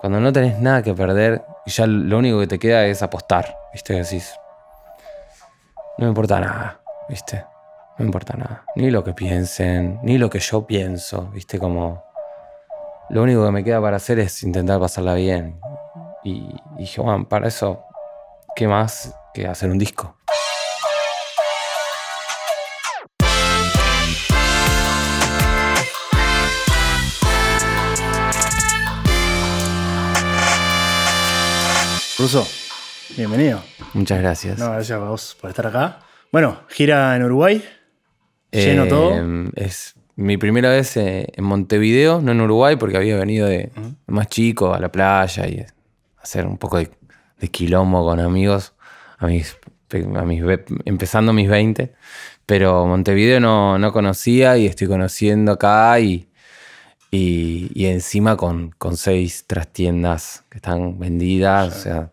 Cuando no tenés nada que perder y ya lo único que te queda es apostar, ¿viste? Decís, no me importa nada, ¿viste? No me importa nada. Ni lo que piensen, ni lo que yo pienso, ¿viste? Como lo único que me queda para hacer es intentar pasarla bien. Y, y dije, bueno, para eso, ¿qué más que hacer un disco? Ruso, bienvenido. Muchas gracias. No, gracias a vos por estar acá. Bueno, gira en Uruguay. Lleno Eh, todo. Es mi primera vez eh, en Montevideo, no en Uruguay, porque había venido de más chico a la playa y hacer un poco de, de quilombo con amigos, a mis, a mis empezando mis 20. Pero Montevideo no, no conocía y estoy conociendo acá y, y, y encima con, con seis trastiendas que están vendidas. O sea,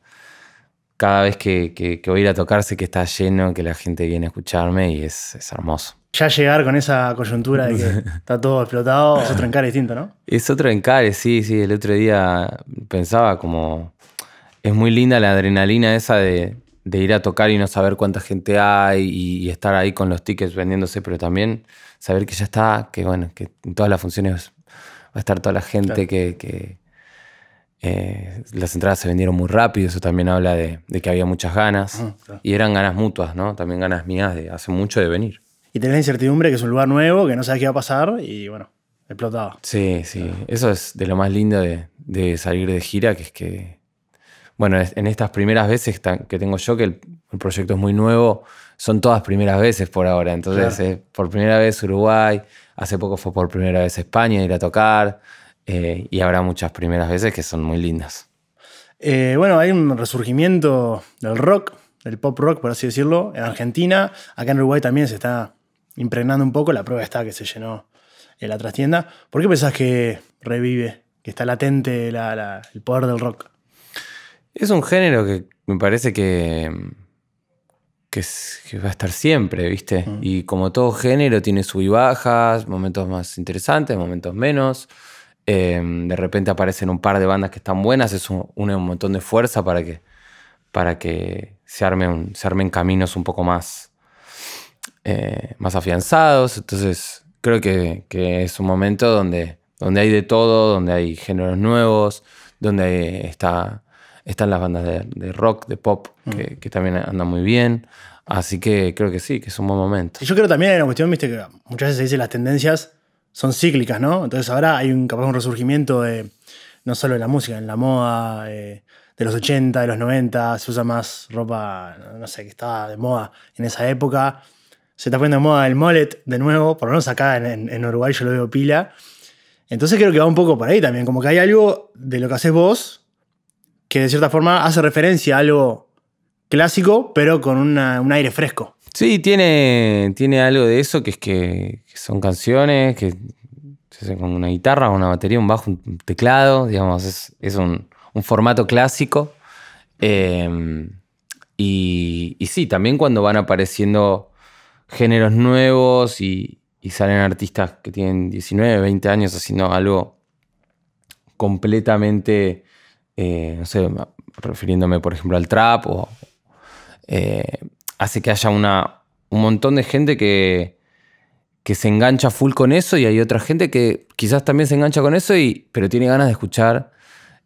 cada vez que, que- que voy a ir a tocar sé que está lleno, que la gente viene a escucharme y es, es hermoso. Ya llegar con esa coyuntura de que está todo explotado es otro encare distinto, ¿no? Es otro encare, sí, sí. El otro día pensaba como. Es muy linda la adrenalina esa de, de ir a tocar y no saber cuánta gente hay y, y estar ahí con los tickets vendiéndose, pero también saber que ya está, que bueno, que en todas las funciones a estar toda la gente, Claro. que, que, eh, las entradas se vendieron muy rápido, eso también habla de, de que había muchas ganas. Claro. Y eran ganas mutuas, ¿no? También ganas mías de hace mucho de venir. Y tenés la incertidumbre que es un lugar nuevo, que no sabes qué va a pasar y bueno, explotado. Sí, sí. Eso es de lo más lindo de, de salir de gira, que es que, bueno, en estas primeras veces que tengo yo, que el, el proyecto es muy nuevo, son todas primeras veces por ahora. Entonces, Claro. eh, por primera vez Uruguay, hace poco fue por primera vez España ir a tocar, eh, y habrá muchas primeras veces que son muy lindas. Eh, bueno, hay un resurgimiento del rock, del pop rock, por así decirlo, en Argentina. Acá en Uruguay también se está impregnando un poco. La prueba está que se llenó en la trastienda. ¿Por qué pensás que revive, que está latente la- la- el poder del rock? Es un género que me parece que, que, es- que va a estar siempre, ¿viste? Mm. Y como todo género tiene sub y bajas, momentos más interesantes, momentos menos. Eh, de repente aparecen un par de bandas que están buenas, es un, un montón de fuerza para que, para que se, arme un- se armen caminos un poco más, eh, más afianzados. Entonces creo que, que es un momento donde, donde hay de todo, donde hay géneros nuevos, donde está, están las bandas de, de rock, de pop, que, que también andan muy bien. Así que creo que sí, que es un buen momento. Y yo creo también hay una cuestión, viste, que muchas veces se dice las tendencias son cíclicas, ¿no? Entonces ahora hay un capaz un resurgimiento de no solo de la música, en la moda, eh, de los 80, de los 90, se usa más ropa, no sé, que estaba de moda en esa época. Se está poniendo de moda el mullet de nuevo, por lo menos acá en, en- en Uruguay yo lo veo pila. Entonces creo que va un poco por ahí también, como que hay algo de lo que haces vos que de cierta forma hace referencia a algo clásico, pero con una- un aire fresco. Sí, tiene, tiene algo de eso, que es que, son canciones que se hacen con una guitarra, una batería, un bajo, un teclado, digamos, es, es un, un formato clásico. Eh, y, y sí, también cuando van apareciendo géneros nuevos y salen artistas que tienen 19, 20 años haciendo algo completamente, eh, no sé, refiriéndome por ejemplo al trap o, eh, hace que haya una, un montón de gente que, que se engancha full con eso y hay otra gente que quizás también se engancha con eso, y, pero tiene ganas de escuchar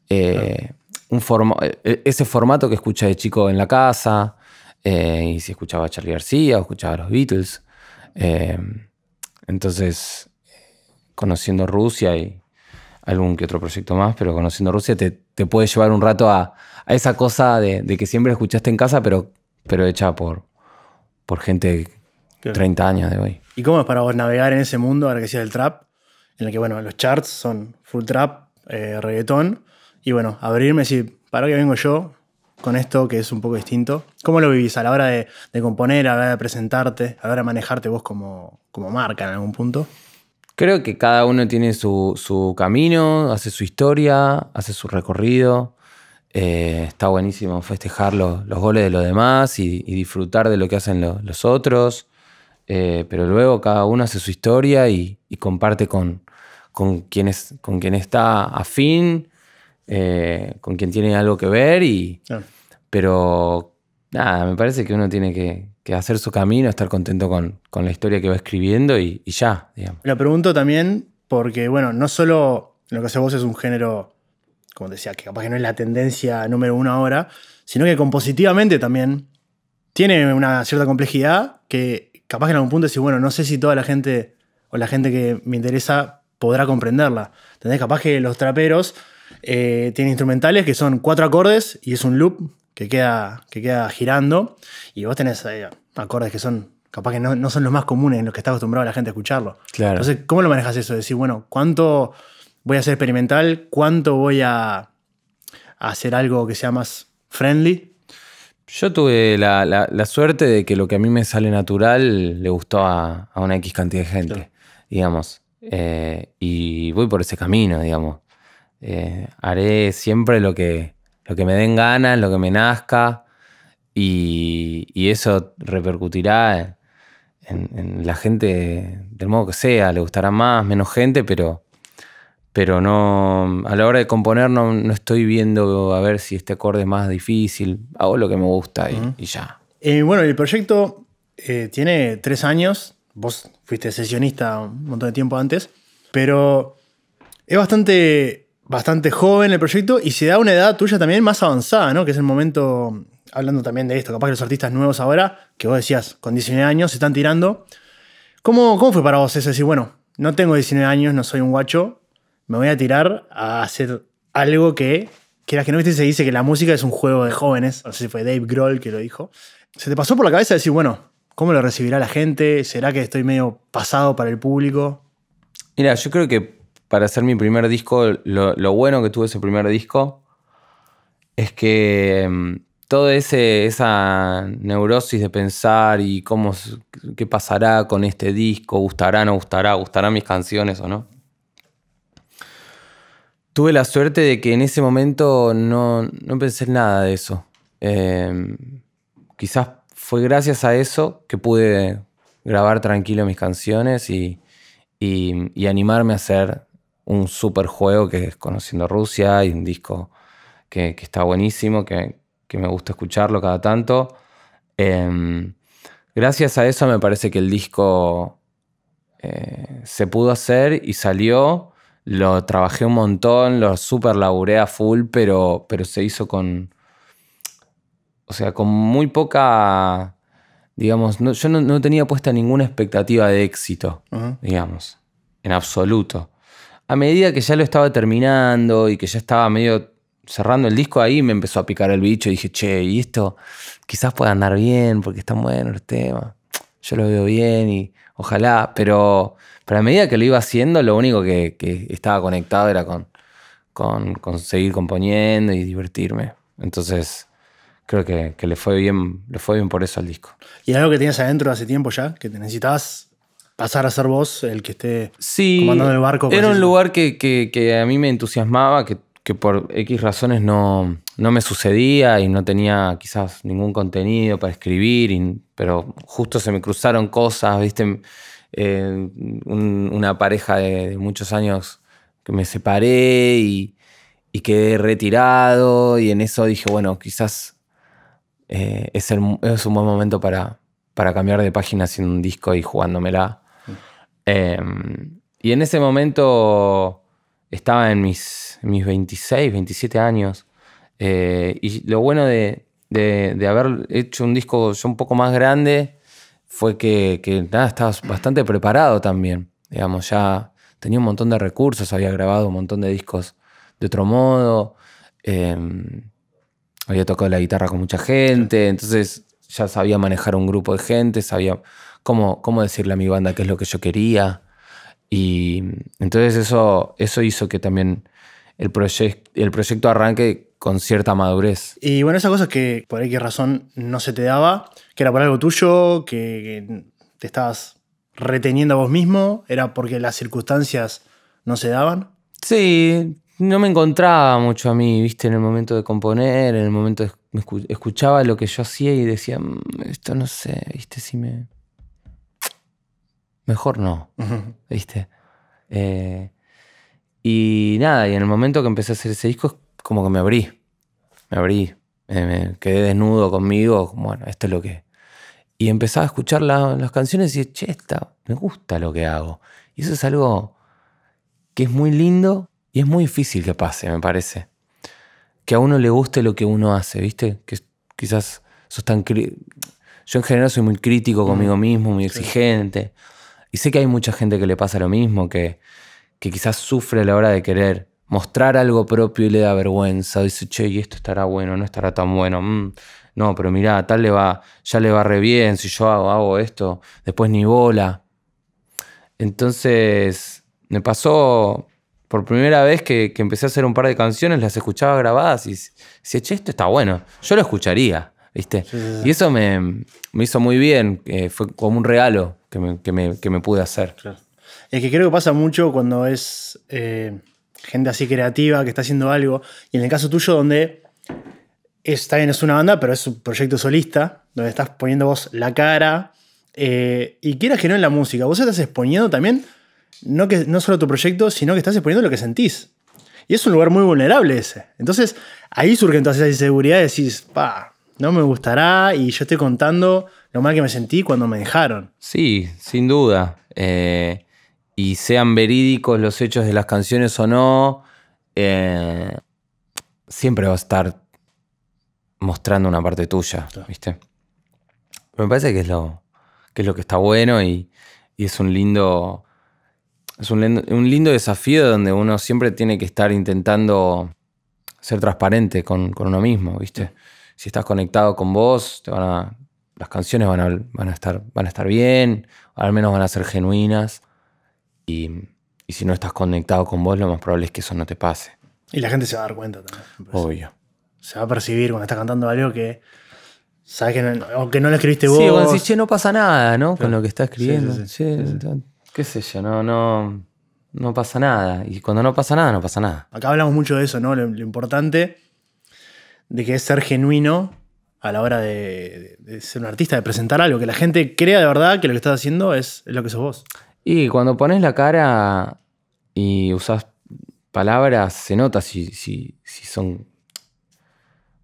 eh, un forma- eh, ese formato que escucha de chico en la casa, y si escuchaba a Charlie García o escuchaba a los Beatles. Entonces, conociendo Rusia y algún que otro proyecto más, pero conociendo Rusia te, te puede llevar un rato a, a esa cosa de, de que siempre escuchaste en casa, pero, pero hecha por, por gente de Claro. 30 años de hoy. ¿Y cómo es para vos navegar en ese mundo, ahora que decías del trap? En el que, bueno, los charts son full trap, eh, reggaetón. Y bueno, abrirme y decir, ¿para qué vengo yo con esto que es un poco distinto? ¿Cómo lo vivís a la hora de, de componer, a la hora de presentarte, a la hora de manejarte vos como, como marca en algún punto? Creo que cada uno tiene su, su camino, hace su historia, hace su recorrido. Eh, está buenísimo festejar los, los goles de los demás y, y disfrutar de lo que hacen lo- los otros. Eh, pero luego cada uno hace su historia y, y comparte con, con, quien es- con quien está afín eh, con quien tiene algo que ver y... Pero nada, me parece que uno tiene que, hacer su camino, estar contento con, la historia que va escribiendo y, ya, digamos. Lo pregunto también porque, bueno, no solo lo que hace vos es un género, como decía, que capaz que no es la tendencia número uno ahora, sino que compositivamente también tiene una cierta complejidad que capaz que en algún punto decís, bueno, no sé si toda la gente o la gente que me interesa podrá comprenderla. ¿Entendés? Capaz que los traperos eh, tienen instrumentales que son cuatro acordes y es un loop que queda, que queda girando y vos tenés eh, acordes que son capaz que no, no son los más comunes en los que está acostumbrada la gente a escucharlo. Claro. Entonces, ¿cómo lo manejas eso? Decir, bueno, ¿cuánto voy a hacer experimental? ¿Cuánto voy a, a hacer algo que sea más friendly? Yo tuve la, la- la suerte de que lo que a mí me sale natural le gustó a, a una X cantidad de gente, Claro. digamos. Eh, y voy por ese camino, digamos. Eh, haré siempre lo que, lo que me den ganas, lo que me nazca, y, y eso repercutirá en, en la gente del modo que sea. Le gustará más, menos gente, pero, pero no. A la hora de componer no, no estoy viendo a ver si este acorde es más difícil. Hago lo que me gusta y, y ya. Eh, bueno, el proyecto eh, tiene tres años. Vos fuiste sesionista un montón de tiempo antes. Pero es bastante, bastante joven el proyecto y se da una edad tuya también más avanzada, ¿no? Que es el momento, hablando también de esto, capaz que los artistas nuevos ahora, que vos decías, con 19 años se están tirando. ¿Cómo, cómo fue para vos eso? Decir, bueno, no tengo 19 años, no soy un guacho, me voy a tirar a hacer algo que, quieras que no viste, se dice que la música es un juego de jóvenes. No sé si fue Dave Grohl que lo dijo. ¿Se te pasó por la cabeza decir, bueno, ¿cómo lo recibirá la gente? ¿Será que estoy medio pasado para el público? Mira, yo creo que para hacer mi primer disco, lo, bueno que tuvo ese primer disco es que mm, toda esa neurosis de pensar y cómo, qué pasará con este disco, gustará, no gustará, gustarán mis canciones o no. Tuve la suerte de que en ese momento no, no pensé en nada de eso. Eh, quizás fue gracias a eso que pude grabar tranquilo mis canciones y- y animarme a hacer un super juego que es Conociendo Rusia y un disco que, que está buenísimo, que, que me gusta escucharlo cada tanto. Em, gracias a eso me parece que el disco eh, se pudo hacer y salió. Lo trabajé un montón, lo super laburé a full, pero, pero se hizo con. O sea, con muy poca. Digamos, no- yo no, no tenía puesta ninguna expectativa de éxito digamos, en absoluto. A medida que ya lo estaba terminando y que ya estaba medio cerrando el disco, ahí me empezó a picar el bicho y dije, che, y esto quizás pueda andar bien porque están buenos los temas. Yo lo veo bien y ojalá, pero, pero a medida que lo iba haciendo, lo único que, estaba conectado era con, con, con seguir componiendo y divertirme. Entonces, creo que, que le fue bien, le fue bien por eso al disco. ¿Y algo que tenías adentro hace tiempo ya? Que te necesitabas pasar a ser vos el que esté Sí, comandando el barco. era un lugar que, que- que a mí me entusiasmaba, que, que por X razones no, no me sucedía y no tenía quizás ningún contenido para escribir, y- pero justo se me cruzaron cosas, ¿viste? Eh, un- una pareja de, de muchos años que me separé y, y quedé retirado y en eso dije, bueno, quizás eh, es, el- es un buen momento para, para cambiar de página haciendo un disco y jugándomela. Eh, y en ese momento estaba en mis, mis 26, 27 años. Eh, y lo bueno de, de- haber hecho un disco un poco más grande fue que, nada, estaba bastante preparado también. Digamos, ya tenía un montón de recursos, había grabado un montón de discos de otro modo. eh, había tocado la guitarra con mucha gente, entonces ya sabía manejar un grupo de gente, sabía cómo, cómo decirle a mi banda qué es lo que yo quería. Y entonces eso, eso hizo que también el, proyec- el proyecto arranque con cierta madurez. Y bueno, esas cosas que por qué razón no se te daba, que era por algo tuyo, que, que te estabas reteniendo a vos mismo, era porque las circunstancias no se daban. Sí, no me encontraba mucho a mí, viste, en el momento de componer, en el momento de escuchaba lo que yo hacía y decía, "Mm, esto no sé, viste, si me... Mejor no. ¿viste? Eh, y nada, y en el momento que empecé a hacer ese disco, como que me abrí. Me abrí. eh, me quedé desnudo conmigo. Bueno, esto es lo que. Y empezaba a escuchar la- las canciones y dije, che, esta, me gusta lo que hago. Y eso es algo que es muy lindo y es muy difícil que pase, me parece. Que a uno le guste lo que uno hace, ¿viste? Que quizás sos tan. Yo en general soy muy crítico conmigo mismo, muy exigente. Y sé que hay mucha gente que le pasa lo mismo, que, que quizás sufre a la hora de querer mostrar algo propio y le da vergüenza. Dice, che, y esto estará bueno, no estará tan bueno. Mm, no, pero mirá, tal le va, ya le va re bien. Si yo hago, hago esto, después ni bola. Entonces, me pasó por primera vez que, que empecé a hacer un par de canciones, las escuchaba grabadas y decía, che, esto está bueno. Yo lo escucharía, ¿viste? Sí, sí, sí. Y eso me, me hizo muy bien. eh, fue como un regalo que me, que me- que me pude hacer. Es que creo que pasa mucho cuando es eh, gente así creativa que está haciendo algo. Y en el caso tuyo, donde está bien, es una banda, pero es un proyecto solista, donde estás poniendo vos la cara. eh, y quieras que no en la música, vos estás exponiendo también, no, que, no solo tu proyecto, sino que estás exponiendo lo que sentís. Y es un lugar muy vulnerable ese. Entonces, ahí surgen todas esas inseguridades decís, pa, no me gustará y yo estoy contando lo mal que me sentí cuando me dejaron. Sí, sin duda. Eh, y sean verídicos los hechos de las canciones o no, eh, siempre va a estar mostrando una parte tuya, Claro. ¿viste? Pero me parece que es lo que, es lo que está bueno y, y es un lindo. Es un lindo, un lindo desafío donde uno siempre tiene que estar intentando ser transparente con, con uno mismo, ¿viste? Si estás conectado con vos, te van a, las canciones van a, van, a estar, van a estar bien, al menos van a ser genuinas. Y, y si no estás conectado con vos, lo más probable es que eso no te pase. Y la gente se va a dar cuenta también. Obvio. Se va a percibir cuando estás cantando algo que sabes que no, o que no lo escribiste vos. Sí, cuando decís, che, no pasa nada, ¿no? Con lo que está escribiendo. Sí, sí, sí. Che, qué sé yo, no, no, no pasa nada. Y cuando no pasa nada, no pasa nada. Acá hablamos mucho de eso, ¿no? Lo, lo importante de que es ser genuino a la hora de, ser un artista, de presentar algo, que la gente crea de verdad que lo que estás haciendo es, lo que sos vos. Y cuando pones la cara y usas palabras, se nota si, si, si son.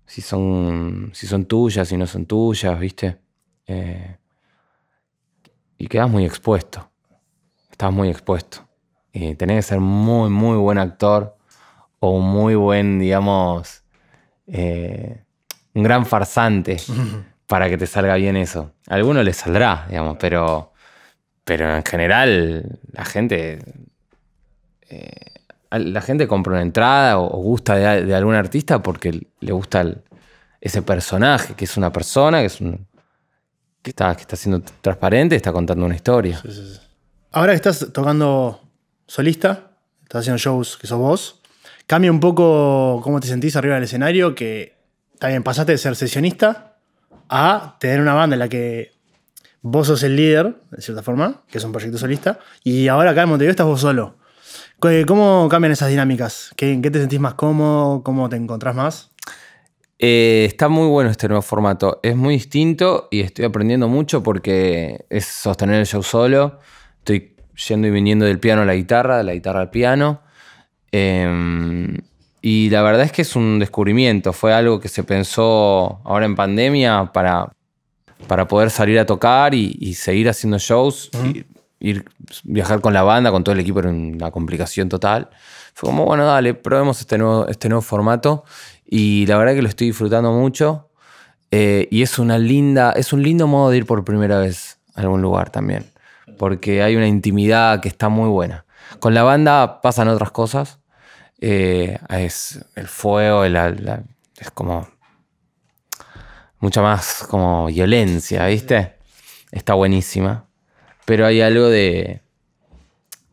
Si son. Si son tuyas, si no son tuyas, ¿viste? Eh, y quedas muy expuesto. Estás muy expuesto. Y tenés que ser muy, muy buen actor. O muy buen, digamos. eh, un gran farsante. para que te salga bien eso. A alguno le saldrá, digamos, pero. Pero en general, la gente. eh, la gente compra una entrada o, gusta de, de algún artista porque le gusta el- ese personaje, que es una persona, que es un. que está, que está siendo transparente, está contando una historia. Ahora que estás tocando solista, estás haciendo shows que sos vos, cambia un poco cómo te sentís arriba del escenario, que también pasaste de ser sesionista a tener una banda en la que vos sos el líder, de cierta forma, que es un proyecto solista, y ahora acá en Montevideo estás vos solo. ¿Qué- ¿Cómo cambian esas dinámicas? ¿Qué- ¿En qué te sentís más cómodo? ¿Cómo te encontrás más? Eh, está muy bueno este nuevo formato. Es muy distinto y estoy aprendiendo mucho porque es sostener el show solo. Estoy yendo y viniendo del piano a la guitarra, de la guitarra al piano. Eh, y la verdad es que es un descubrimiento. Fue algo que se pensó ahora en pandemia para, para poder salir a tocar y, y seguir haciendo shows. y ir, viajar con la banda, con todo el equipo era una complicación total. Fue como, bueno, dale, probemos este nuevo, este nuevo formato. Y la verdad que lo estoy disfrutando mucho. Eh, y es una linda, es un lindo modo de ir por primera vez a algún lugar también. Porque hay una intimidad que está muy buena. Con la banda pasan otras cosas. Eh, es el fuego, la- la- es como mucha más como violencia, ¿viste? Está buenísima. Pero hay algo de,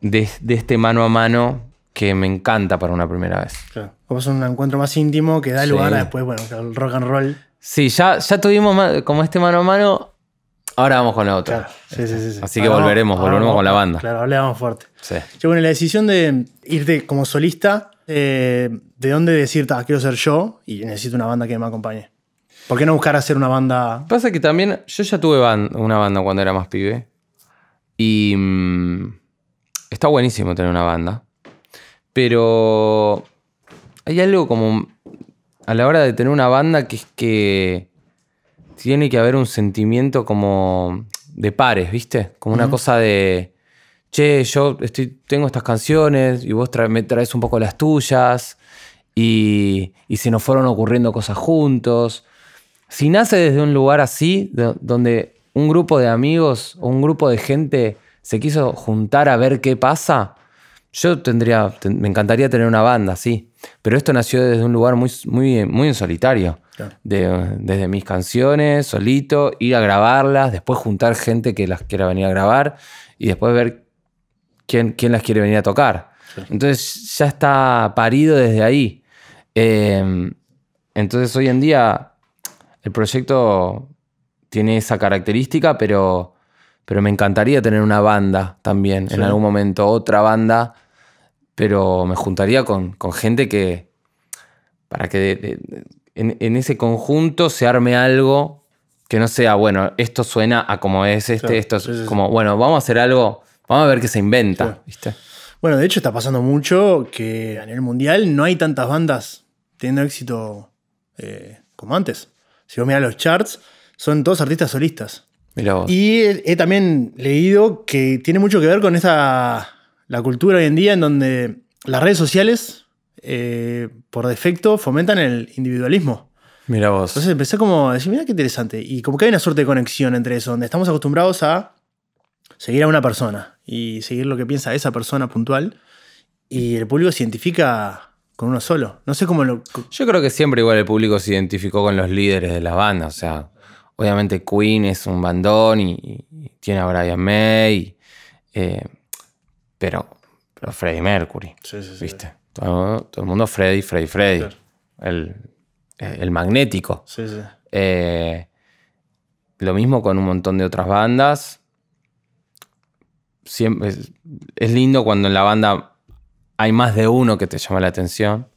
de, de este mano a mano que me encanta para una primera vez. Claro. Como es un encuentro más íntimo que da Sí. lugar a después, bueno, el rock and roll. Sí, ya, ya tuvimos como este mano a mano. Ahora vamos con la otra. Claro, sí, sí, sí, sí. Así que volveremos, volveremos con la banda. Claro, hablamos fuerte. Sí. Che, bueno, la decisión de irte como solista, eh, ¿de dónde decir, "Ta, quiero ser yo y necesito una banda que me acompañe? ¿Por qué no buscar hacer una banda? Pasa que también yo ya tuve una banda cuando era más pibe. Y mm, está buenísimo tener una banda. Pero hay algo como a la hora de tener una banda que es que tiene que haber un sentimiento como de pares, ¿viste? Como una cosa de, che, yo estoy, tengo estas canciones y vos me traes un poco las tuyas y, y se nos fueron ocurriendo cosas juntos. Si nace desde un lugar así, donde un grupo de amigos o un grupo de gente se quiso juntar a ver qué pasa, yo tendría, me encantaría tener una banda, sí. Pero esto nació desde un lugar muy, muy, muy en solitario. desde mis canciones, solito, ir a grabarlas, después juntar gente que las quiera venir a grabar y después ver quién, quién las quiere venir a tocar. Entonces ya está parido desde ahí. Em, entonces hoy en día el proyecto tiene esa característica, pero, pero me encantaría tener una banda también en algún momento, otra banda pero me juntaría con, gente que, para que en, ese conjunto se arme algo que no sea, bueno, esto suena a como es este, esto es como, bueno, vamos a hacer algo, vamos a ver qué se inventa, ¿viste? Bueno, de hecho está pasando mucho que a nivel mundial no hay tantas bandas teniendo éxito eh, como antes. Si vos miras los charts, son todos artistas solistas. Y he, también leído que tiene mucho que ver con esa la cultura hoy en día en donde las redes sociales, eh, por defecto, fomentan el individualismo. Mira vos. Entonces empecé como a decir, mira qué interesante. Y como que hay una suerte de conexión entre eso, donde estamos acostumbrados a seguir a una persona y seguir lo que piensa esa persona puntual. Y el público se identifica con uno solo. No sé cómo lo. Yo creo que siempre igual el público se identificó con los líderes de la banda. O sea, obviamente Queen es un bandón y, tiene a Brian May. Eh, pero, pero Freddie Mercury. Sí, sí, ¿Viste? Todo, el mundo Freddy, Freddy, Freddy. El, magnético. Sí, sí. Eh, lo mismo con un montón de otras bandas. Siempre es, lindo cuando en la banda hay más de uno que te llama la atención.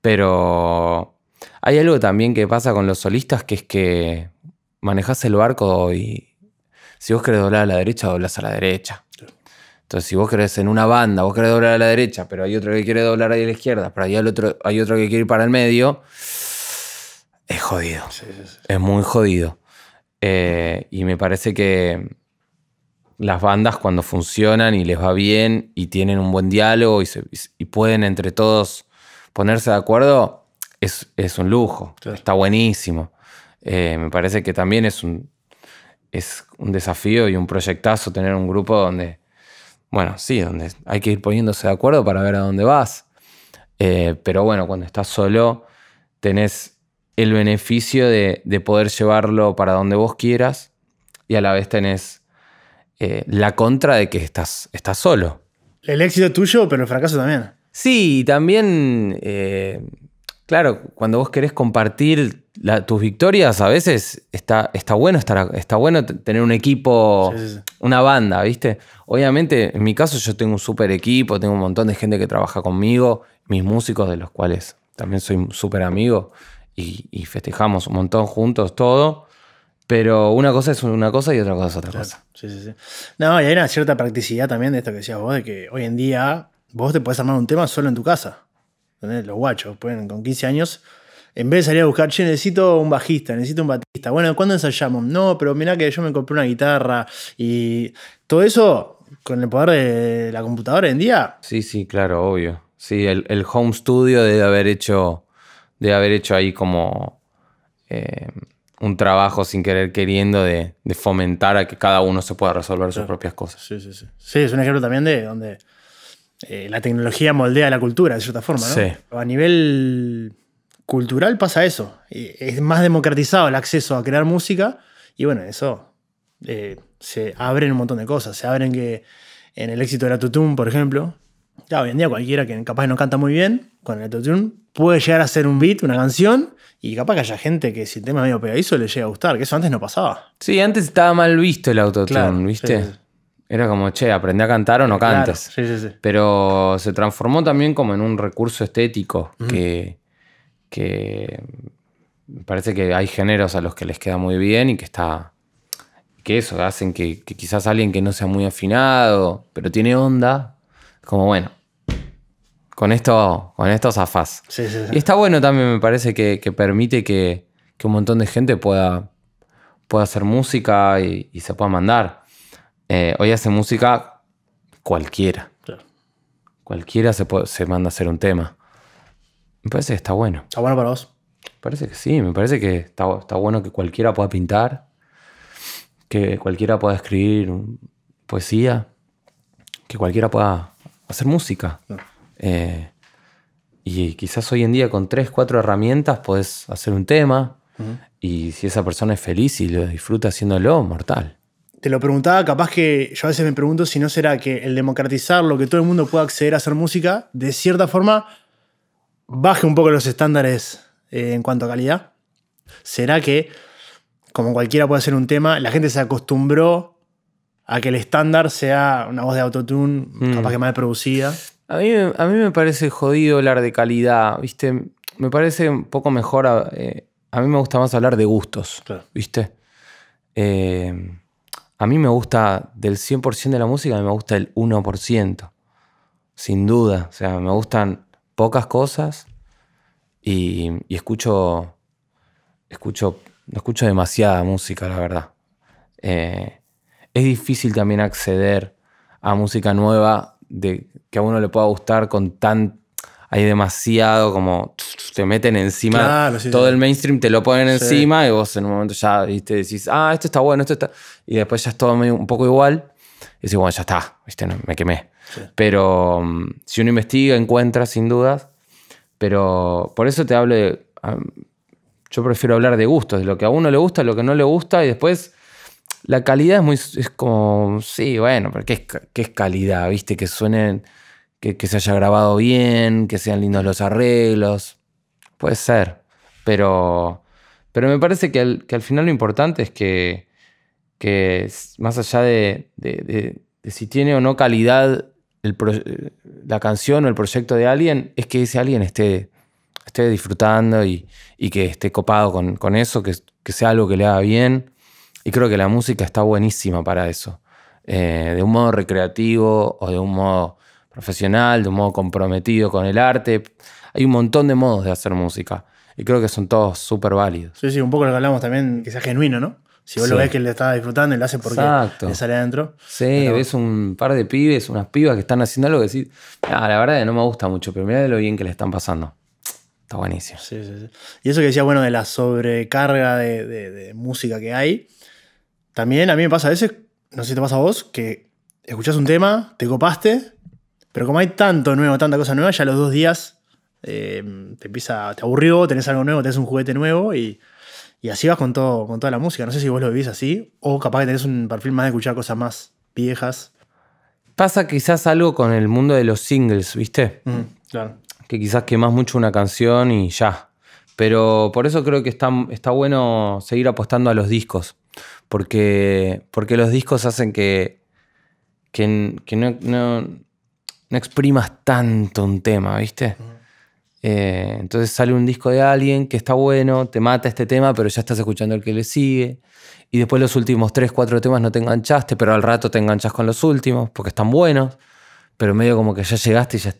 Pero hay algo también que pasa con los solistas que es que manejas el barco y si vos querés doblar a la derecha, doblas a la derecha. Entonces, si vos querés en una banda, vos querés doblar a la derecha, pero hay otro que quiere doblar ahí a la izquierda, pero hay otro, hay otro que quiere ir para el medio, es jodido. Es muy jodido. Eh, y me parece que las bandas cuando funcionan y les va bien y tienen un buen diálogo y, pueden entre todos ponerse de acuerdo, es, un lujo. Está buenísimo. Eh, me parece que también es un, es un desafío y un proyectazo tener un grupo donde bueno, sí, donde hay que ir poniéndose de acuerdo para ver a dónde vas. Eh, pero bueno, cuando estás solo, tenés el beneficio de, poder llevarlo para donde vos quieras y a la vez tenés eh, la contra de que estás, estás solo. El éxito es tuyo, pero el fracaso también. Sí, también, eh, claro, cuando vos querés compartir tus victorias a veces está, está, bueno estar, está bueno tener un equipo, una banda, ¿viste? Obviamente, en mi caso yo tengo un súper equipo, tengo un montón de gente que trabaja conmigo, mis músicos de los cuales también soy súper amigo y, festejamos un montón juntos todo. Pero una cosa es una cosa y otra cosa es otra cosa. Sí, sí, sí. No, y hay una cierta practicidad también de esto que decías vos, de que hoy en día vos te podés armar un tema solo en tu casa. Los guachos pueden con 15 años en vez de salir a buscar, che, necesito un bajista, necesito un batista. Bueno, ¿cuándo ensayamos? No, pero mirá que yo me compré una guitarra y todo eso con el poder de la computadora en día. Sí, sí, claro, obvio. Sí, el, home studio debe haber hecho, debe haber hecho ahí como eh, un trabajo sin querer queriendo de, fomentar a que cada uno se pueda resolver sus propias cosas. Sí, sí, sí. Sí, es un ejemplo también de donde eh, la tecnología moldea la cultura de cierta forma, ¿no? Sí. A nivel cultural pasa eso. Es más democratizado el acceso a crear música y bueno, eso eh, se abren un montón de cosas. Se abren que en el éxito de la Tutum, por ejemplo, ya hoy en día cualquiera que capaz no canta muy bien con el Tutum puede llegar a hacer un beat, una canción y capaz que haya gente que si el tema es medio pegadizo le llega a gustar, que eso antes no pasaba. Sí, antes estaba mal visto el autotune, ¿viste? Era como, che, aprende a cantar o no cantes. Sí, sí, sí. Pero se transformó también como en un recurso estético que, que parece que hay géneros a los que les queda muy bien y que está que eso hacen que, quizás alguien que no sea muy afinado pero tiene onda como bueno con esto, con esto zafás. Sí, sí, sí. Y está bueno también, me parece que, que permite que, que un montón de gente pueda, pueda hacer música y, y se pueda mandar. Eh, hoy hace música cualquiera. Claro. Cualquiera se, puede- se manda a hacer un tema. Me parece que está bueno. ¿Está bueno para vos? Me parece que sí, me parece que está, está bueno que cualquiera pueda pintar, que cualquiera pueda escribir poesía, que cualquiera pueda hacer música. Claro. Eh, y quizás hoy en día con tres, cuatro herramientas podés hacer un tema y si esa persona es feliz y lo disfruta haciéndolo, mortal. Te lo preguntaba, capaz que yo a veces me pregunto si no será que el democratizar lo que todo el mundo pueda acceder a hacer música, de cierta forma, baje un poco los estándares eh, en cuanto a calidad. ¿Será que, como cualquiera puede hacer un tema, la gente se acostumbró a que el estándar sea una voz de autotune, capaz que mal producida? A mí, a mí me parece jodido hablar de calidad, ¿viste? Me parece un poco mejor. A, eh, a mí me gusta más hablar de gustos, Claro. ¿viste? Eh, a mí me gusta del 100% de la música, me gusta el 1%, sin duda. O sea, me gustan pocas cosas y, y escucho, escucho, no escucho demasiada música, la verdad. Eh, es difícil también acceder a música nueva de, que a uno le pueda gustar con tan... Hay demasiado como... Te meten encima. Claro, sí, todo sí. el mainstream te lo ponen Sí. encima y vos en un momento ya ¿viste? decís, ah, esto está bueno, esto está... Y después ya es todo medio un poco igual. Y decís, bueno, ya está, ¿viste? No, me quemé. Pero mm, si uno investiga, encuentra sin dudas. Pero por eso te hablo de... yo prefiero hablar de gustos, de lo que a uno le gusta, lo que no le gusta y después la calidad es muy. Es como. Sí, bueno, pero ¿qué es, qué es calidad? ¿Viste? Que suenen. Que, que se haya grabado bien, que sean lindos los arreglos. Puede ser. Pero. Pero me parece que al, que al final lo importante es que. Que más allá de, de- de- de si tiene o no calidad el la canción o el proyecto de alguien, es que ese alguien esté, esté disfrutando y, y que esté copado con, con eso, que, que sea algo que le haga bien. Y creo que la música está buenísima para eso. Eh, de un modo recreativo o de un modo profesional, de un modo comprometido con el arte. Hay un montón de modos de hacer música. Y creo que son todos súper válidos. Sí, sí, un poco lo que hablamos también, que sea genuino, ¿no? Si vos lo ves que le está disfrutando y lo hace porque Exacto. le sale adentro. Sí, Pero- ves un par de pibes, unas pibas que están haciendo algo que decís, "Ah, la verdad que no me gusta mucho, pero mirá lo bien que le están pasando. Está buenísimo. Sí, sí, sí. Y eso que decía, bueno, de la sobrecarga de, de- de música que hay, también a mí me pasa a veces, no sé si te pasa a vos, que escuchás un tema, te copaste, pero como hay tanto nuevo, tanta cosa nueva, ya los dos días eh, te empieza, te aburrió, tenés algo nuevo, tenés un juguete nuevo y, y así vas con, todo, con toda la música. No sé si vos lo vivís así, o capaz que tenés un perfil más de escuchar cosas más viejas. Pasa quizás algo con el mundo de los singles, ¿viste? Mm, claro. que quizás quemas mucho una canción y ya. Pero por eso creo que está, está bueno seguir apostando a los discos. Porque, porque los discos hacen que, que, que no, no- no exprimas tanto un tema, ¿viste? Eh, entonces sale un disco de alguien que está bueno, te mata este tema, pero ya estás escuchando el que le sigue. Y después los últimos 3, 4 temas no te enganchaste, pero al rato te enganchas con los últimos, porque están buenos. Pero medio como que ya llegaste y ya,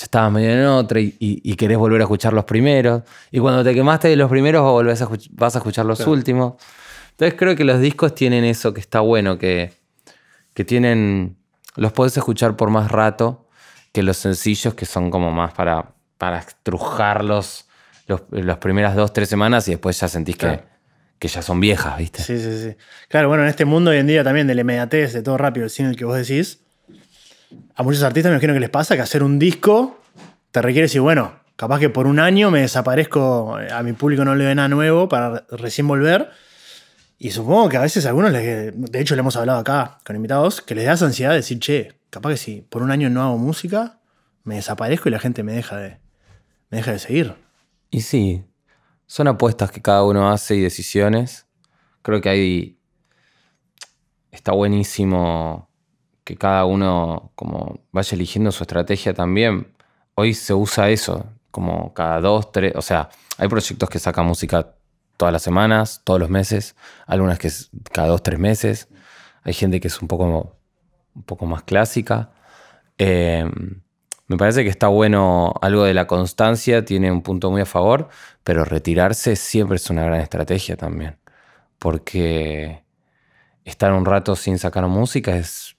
ya estabas medio en otra y, y- y querés volver a escuchar los primeros. Y cuando te quemaste de los primeros volvés a vas a escuchar los Claro. últimos. Entonces creo que los discos tienen eso que está bueno, que, que tienen. Los podés escuchar por más rato que los sencillos que son como más para, para estrujarlos los, las primeras dos, tres semanas y después ya sentís Claro. que, que ya son viejas, ¿viste? Sí, sí, sí. Claro, bueno, en este mundo hoy en día también de la inmediatez, de todo rápido, el cine el que vos decís, a muchos artistas me imagino que les pasa que hacer un disco te requiere decir, bueno, capaz que por un año me desaparezco, a mi público no le ve nada nuevo para recién volver. Y supongo que a veces a algunos, les- de hecho le hemos hablado acá con invitados, que les da ansiedad de decir, che, capaz que si por un año no hago música, me desaparezco y la gente me deja de, me deja de seguir. Y sí, son apuestas que cada uno hace y decisiones. Creo que hay. Está buenísimo que cada uno como vaya eligiendo su estrategia también. Hoy se usa eso, como cada dos, tres. O sea, hay proyectos que sacan música todas las semanas, todos los meses, algunas que cada dos, tres meses. Hay gente que es un poco, un poco más clásica. Eh, Me parece que está bueno algo de la constancia, tiene un punto muy a favor, pero retirarse siempre es una gran estrategia también. Porque estar un rato sin sacar música es,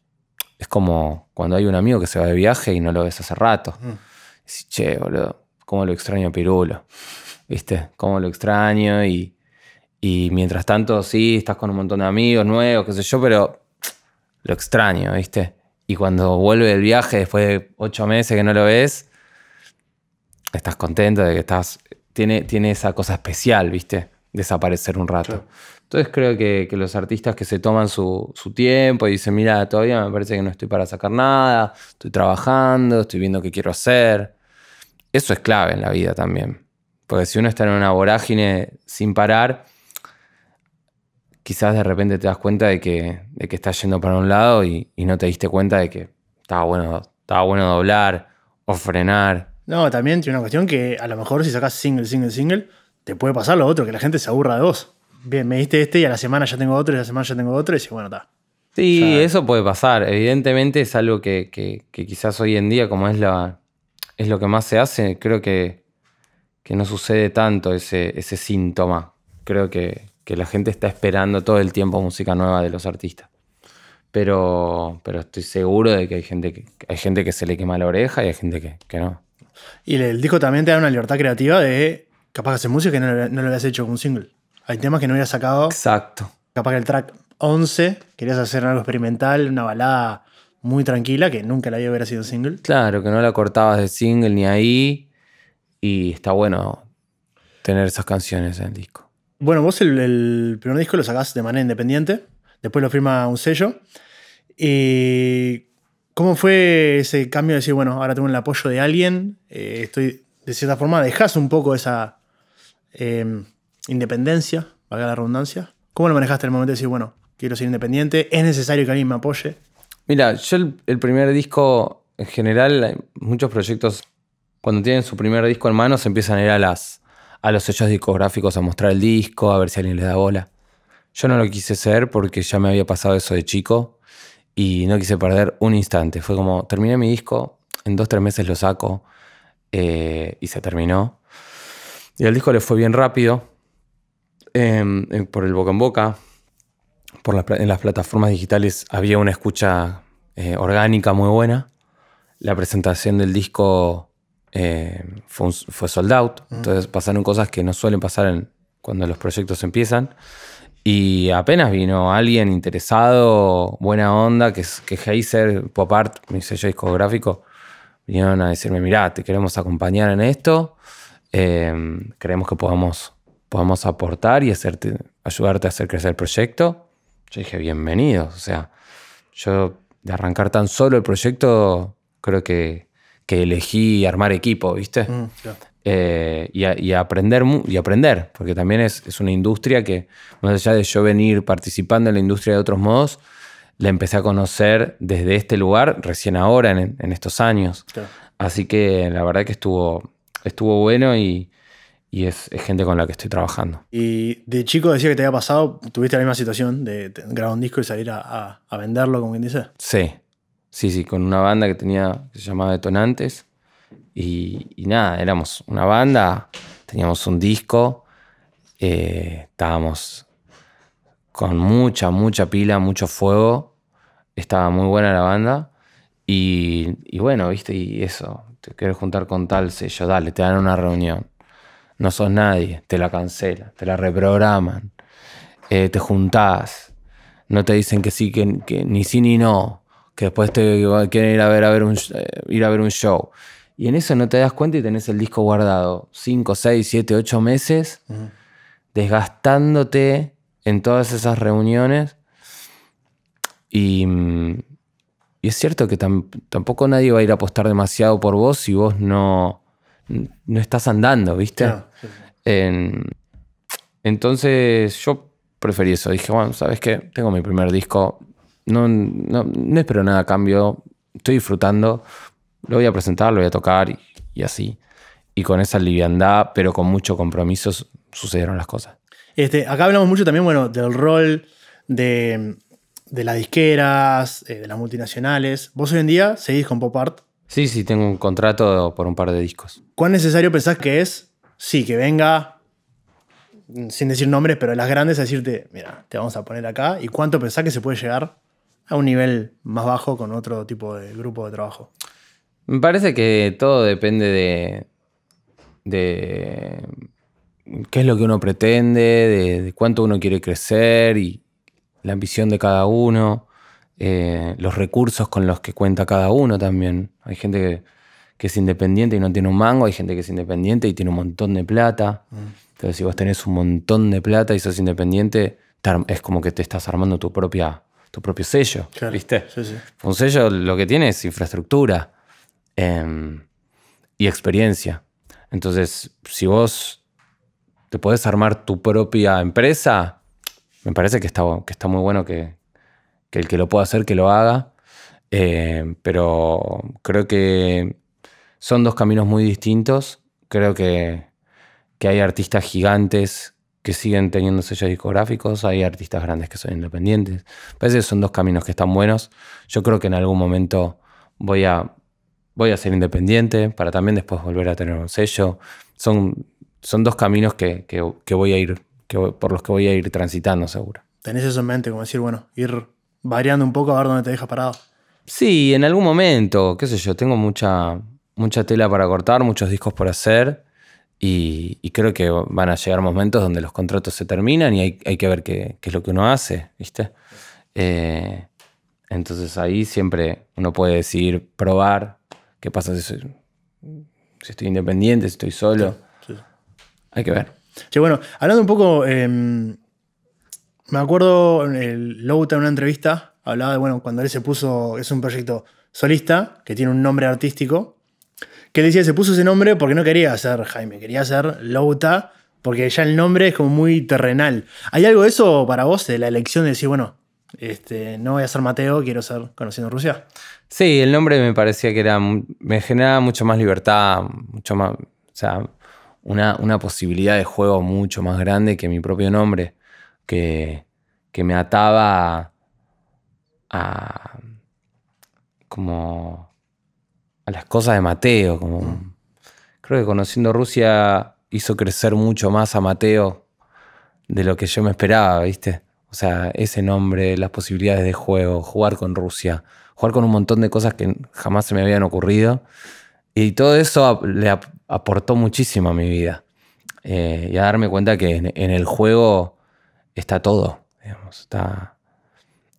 es como cuando hay un amigo que se va de viaje y no lo ves hace rato. Dices, che, boludo, cómo lo extraño Pirulo. ¿Viste? Cómo lo extraño y, y mientras tanto, sí, estás con un montón de amigos nuevos, qué sé yo, pero lo extraño, ¿viste? Y cuando vuelve del viaje, después de ocho meses que no lo ves, estás contento de que estás. Tiene, tiene esa cosa especial, ¿viste? Desaparecer un rato. Entonces creo que, los artistas que se toman su, tiempo y dicen, mira, todavía me parece que no estoy para sacar nada, estoy trabajando, estoy viendo qué quiero hacer. Eso es clave en la vida también. Porque si uno está en una vorágine sin parar, quizás de repente te das cuenta de que, de que estás yendo para un lado y, y, no te diste cuenta de que estaba bueno, estaba bueno doblar o frenar. No, también tiene una cuestión que a lo mejor si sacas single, single, single, te puede pasar lo otro, que la gente se aburra de vos. Bien, me diste este y a la semana ya tengo otro y a la semana ya tengo otro y bueno, está. Sí, eso puede pasar. Evidentemente es algo que, que, que, quizás hoy en día, como es, la, es lo que más se hace, creo que, que no sucede tanto ese, ese síntoma. Creo que, que la gente está esperando todo el tiempo música nueva de los artistas. Pero, pero estoy seguro de que hay gente que, hay gente que se le quema la oreja y hay gente que, que no. Y el, disco también te da una libertad creativa de capaz que hacer música que no, no lo habías hecho con un single. Hay temas que no habías sacado. Exacto. Capaz que el track 11 querías hacer algo experimental, una balada muy tranquila que nunca la había hubiera sido single. Claro, que no la cortabas de single ni ahí. Y está bueno tener esas canciones en el disco. Bueno, vos el, el, primer disco lo sacás de manera independiente, después lo firma un sello. ¿Y cómo fue ese cambio de decir, bueno, ahora tengo el apoyo de alguien? Eh, estoy, de cierta forma, dejas un poco esa eh, independencia, valga la redundancia. ¿Cómo lo manejaste en el momento de decir, bueno, quiero ser independiente, es necesario que alguien me apoye? Mira, yo el, el primer disco, en general, muchos proyectos, cuando tienen su primer disco en mano, se empiezan a ir a las a los sellos discográficos a mostrar el disco, a ver si alguien les da bola. Yo no lo quise hacer porque ya me había pasado eso de chico y no quise perder un instante. Fue como, terminé mi disco, en dos, tres meses lo saco eh, y se terminó. Y al disco le fue bien rápido, eh, por el boca en boca, por la, en las plataformas digitales había una escucha eh, orgánica muy buena. La presentación del disco eh, fue, un, fue, sold out. Entonces pasaron cosas que no suelen pasar en, cuando los proyectos empiezan. Y apenas vino alguien interesado, buena onda, que, que Heiser, Pop Art, mi sello discográfico, vinieron a decirme, mirá, te queremos acompañar en esto, eh, creemos que podamos, podamos aportar y hacerte, ayudarte a hacer crecer el proyecto. Yo dije, bienvenidos. O sea, yo de arrancar tan solo el proyecto, creo que que elegí armar equipo, ¿viste? Mm, claro. eh, y, a, y, a aprender, y aprender, porque también es, es, una industria que, más allá de yo venir participando en la industria de otros modos, la empecé a conocer desde este lugar recién ahora, en, en estos años. Claro. Así que la verdad que estuvo, estuvo bueno y, y es, es, gente con la que estoy trabajando. Y de chico decía que te había pasado, tuviste la misma situación de, de grabar un disco y salir a, a, a venderlo, como quien dice. Sí, Sí, sí, con una banda que tenía, que se llamaba Detonantes. Y, y nada, éramos una banda, teníamos un disco, eh, estábamos con mucha, mucha pila, mucho fuego. Estaba muy buena la banda. Y, y bueno, viste, y eso, te quieres juntar con tal sello, dale, te dan una reunión. No sos nadie, te la cancelan, te la reprograman, eh, te juntás, no te dicen que sí, que, que ni sí ni no que después te quieren ir a ver, a ver un, eh, ir a ver un show. Y en eso no te das cuenta y tenés el disco guardado 5, 6, 7, 8 meses, uh -huh. desgastándote en todas esas reuniones. Y, y es cierto que tam tampoco nadie va a ir a apostar demasiado por vos si vos no, no estás andando, ¿viste? En, entonces yo preferí eso. Dije, bueno, ¿sabes qué? Tengo mi primer disco, no, no, no, espero nada a cambio, estoy disfrutando, lo voy a presentar, lo voy a tocar y, y, así. Y con esa liviandad, pero con mucho compromiso, sucedieron las cosas. Este, acá hablamos mucho también, bueno, del rol de, de las disqueras, eh, de las multinacionales. Vos hoy en día seguís con Pop Art, Sí, sí, tengo un contrato por un par de discos. ¿Cuán necesario pensás que es? Sí, que venga, sin decir nombres, pero las grandes a decirte, mira, te vamos a poner acá. ¿Y cuánto pensás que se puede llegar a un nivel más bajo con otro tipo de grupo de trabajo? Me parece que todo depende de, de qué es lo que uno pretende, de, cuánto uno quiere crecer y la ambición de cada uno, eh, los recursos con los que cuenta cada uno también. Hay gente que, es independiente y no tiene un mango, hay gente que es independiente y tiene un montón de plata. Mm. Entonces, si vos tenés un montón de plata y sos independiente, es como que te estás armando tu propia tu propio sello, ¿viste? Un sello lo que tiene es infraestructura em, y experiencia. Entonces, si vos te podés armar tu propia empresa, me parece que está, que está muy bueno que, el que lo pueda hacer, que lo haga. Em, pero creo que son dos caminos muy distintos. Creo que, que hay artistas gigantes que siguen teniendo sellos discográficos, hay artistas grandes que son independientes. Parece que son dos caminos que están buenos. Yo creo que en algún momento voy a, voy a ser independiente para también después volver a tener un sello. Son, son dos caminos que, voy a ir, que, por los que voy a ir transitando seguro. ¿Tenés eso en mente? Como decir, bueno, ir variando un poco a ver dónde te deja parado. Sí, en algún momento, qué sé yo, tengo mucha, mucha tela para cortar, muchos discos por hacer. Y, creo que van a llegar momentos donde los contratos se terminan y hay, que ver qué, es lo que uno hace, ¿viste? Eh, entonces ahí siempre uno puede decidir probar qué pasa si, estoy independiente, si estoy solo. Hay que ver. Sí, bueno, hablando un poco, em, me acuerdo el Louta en una entrevista, hablaba de, bueno, cuando él se puso, es un proyecto solista, que tiene un nombre artístico, que decía, se puso ese nombre porque no quería ser Jaime, quería ser Louta, porque ya el nombre es como muy terrenal. ¿Hay algo de eso para vos, de la elección de decir, bueno, este, no voy a ser Mateo, quiero ser conociendo Rusia? Sí, el nombre me parecía que era, me generaba mucho más libertad, mucho más, o sea, una, una posibilidad de juego mucho más grande que mi propio nombre, que, que me ataba a como a las cosas de Mateo. Como, creo que conociendo Rusia hizo crecer mucho más a Mateo de lo que yo me esperaba, ¿viste? O sea, ese nombre, las posibilidades de juego, jugar con Rusia, jugar con un montón de cosas que jamás se me habían ocurrido. Y todo eso le aportó muchísimo a mi vida. Eh, y a darme cuenta que en, el juego está todo. está,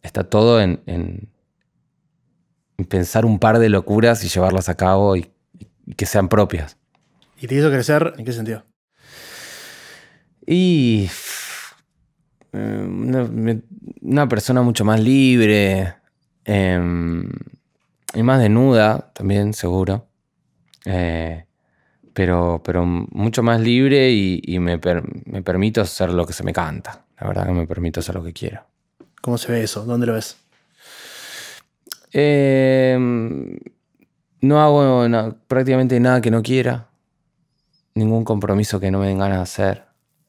está todo en, pensar un par de locuras y llevarlas a cabo y, que sean propias. ¿Y te hizo crecer en qué sentido? Y eh, una, persona mucho más libre em, y más desnuda también, seguro. Eh, pero, pero mucho más libre y, me, me, permito hacer lo que se me canta. La verdad que me permito hacer lo que quiero. ¿Cómo se ve eso? ¿Dónde lo ves? Em, no hago prácticamente nada que no quiera. Ningún compromiso que no me den ganas de hacer.